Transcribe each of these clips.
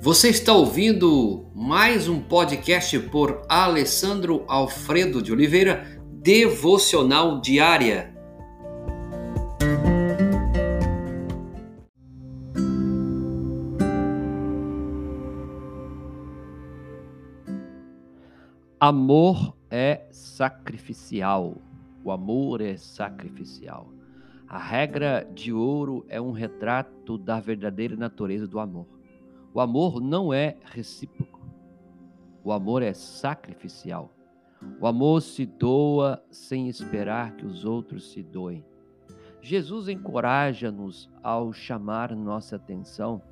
Você está ouvindo mais um podcast por Alessandro Alfredo de Oliveira, Devocional Diária. Amor é sacrificial. O amor é sacrificial. A regra de ouro é um retrato da verdadeira natureza do amor. O amor não é recíproco. O amor é sacrificial. O amor se doa sem esperar que os outros se doem. Jesus encoraja-nos ao chamar nossa atenção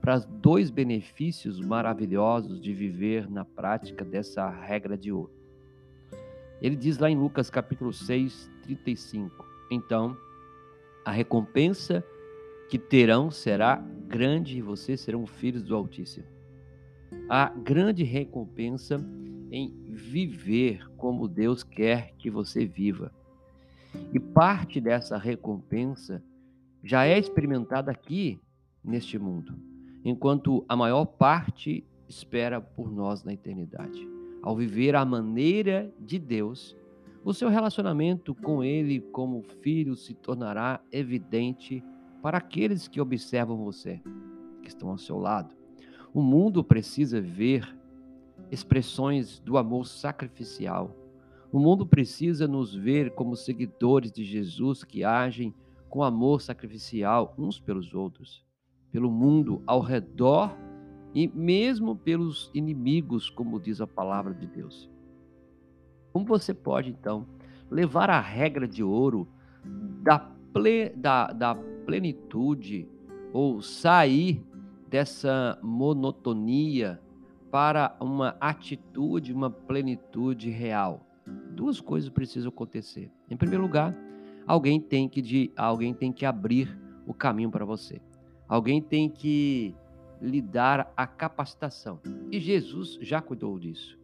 para dois benefícios maravilhosos de viver na prática dessa regra de ouro. Ele diz lá em Lucas capítulo 6, 35. Então, a recompensa que terão será grande e vocês serão filhos do Altíssimo. A grande recompensa em viver como Deus quer que você viva. E parte dessa recompensa já é experimentada aqui neste mundo, enquanto a maior parte espera por nós na eternidade. Ao viver a maneira de Deus, o seu relacionamento com Ele como filho se tornará evidente para aqueles que observam você, que estão ao seu lado. O mundo precisa ver expressões do amor sacrificial. O mundo precisa nos ver como seguidores de Jesus que agem com amor sacrificial uns pelos outros, pelo mundo ao redor e mesmo pelos inimigos, como diz a palavra de Deus. Como você pode, então, levar a regra de ouro da, ple, da, da plenitude ou sair dessa monotonia para uma atitude, uma plenitude real? Duas coisas precisam acontecer. Em primeiro lugar, alguém tem que, de, alguém tem que abrir o caminho para você. Alguém tem que lhe dar a capacitação. E Jesus já cuidou disso.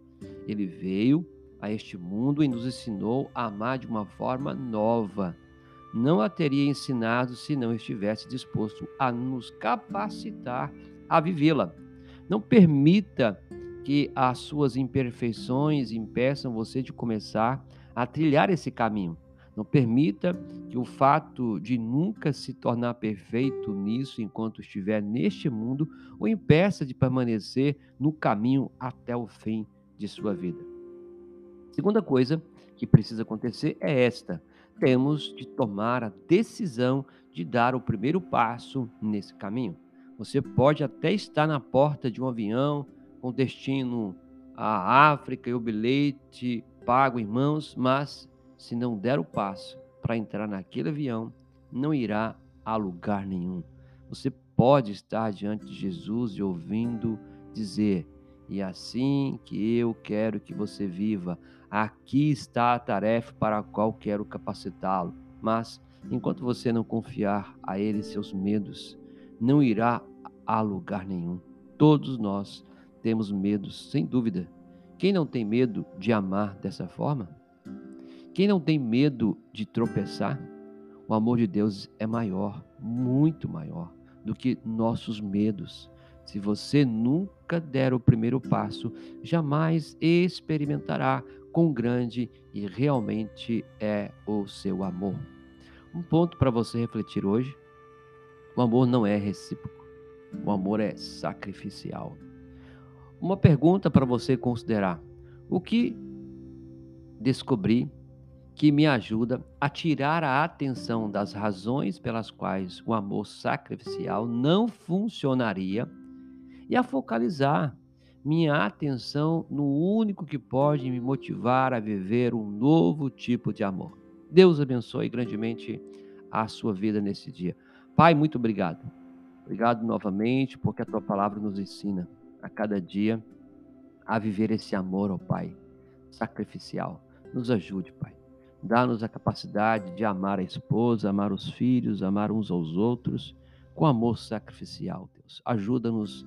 Ele veio a este mundo e nos ensinou a amar de uma forma nova. Não a teria ensinado se não estivesse disposto a nos capacitar a vivê-la. Não permita que as suas imperfeições impeçam você de começar a trilhar esse caminho. Não permita que o fato de nunca se tornar perfeito nisso enquanto estiver neste mundo o impeça de permanecer no caminho até o fim de sua vida. Segunda coisa que precisa acontecer é esta: temos de tomar a decisão de dar o primeiro passo nesse caminho. Você pode até estar na porta de um avião com destino à África e o bilhete pago em mãos, mas se não der o passo para entrar naquele avião, não irá a lugar nenhum. Você pode estar diante de Jesus e ouvindo dizer: e assim que eu quero que você viva. Aqui está a tarefa para a qual quero capacitá-lo. Mas, enquanto você não confiar a ele seus medos, não irá a lugar nenhum. Todos nós temos medos, sem dúvida. Quem não tem medo de amar dessa forma? Quem não tem medo de tropeçar? O amor de Deus é maior, muito maior do que nossos medos. Se você nunca der o primeiro passo, jamais experimentará quão grande e realmente é o seu amor. Um ponto para você refletir hoje: o amor não é recíproco, o amor é sacrificial. Uma pergunta para você considerar: o que descobri que me ajuda a tirar a atenção das razões pelas quais o amor sacrificial não funcionaria? E a focalizar minha atenção no único que pode me motivar a viver um novo tipo de amor. Deus abençoe grandemente a sua vida nesse dia. Pai, muito obrigado. Obrigado novamente porque a tua palavra nos ensina a cada dia a viver esse amor, ó Pai, sacrificial. Nos ajude, Pai. Dá-nos a capacidade de amar a esposa, amar os filhos, amar uns aos outros com amor sacrificial, Deus. Ajuda-nos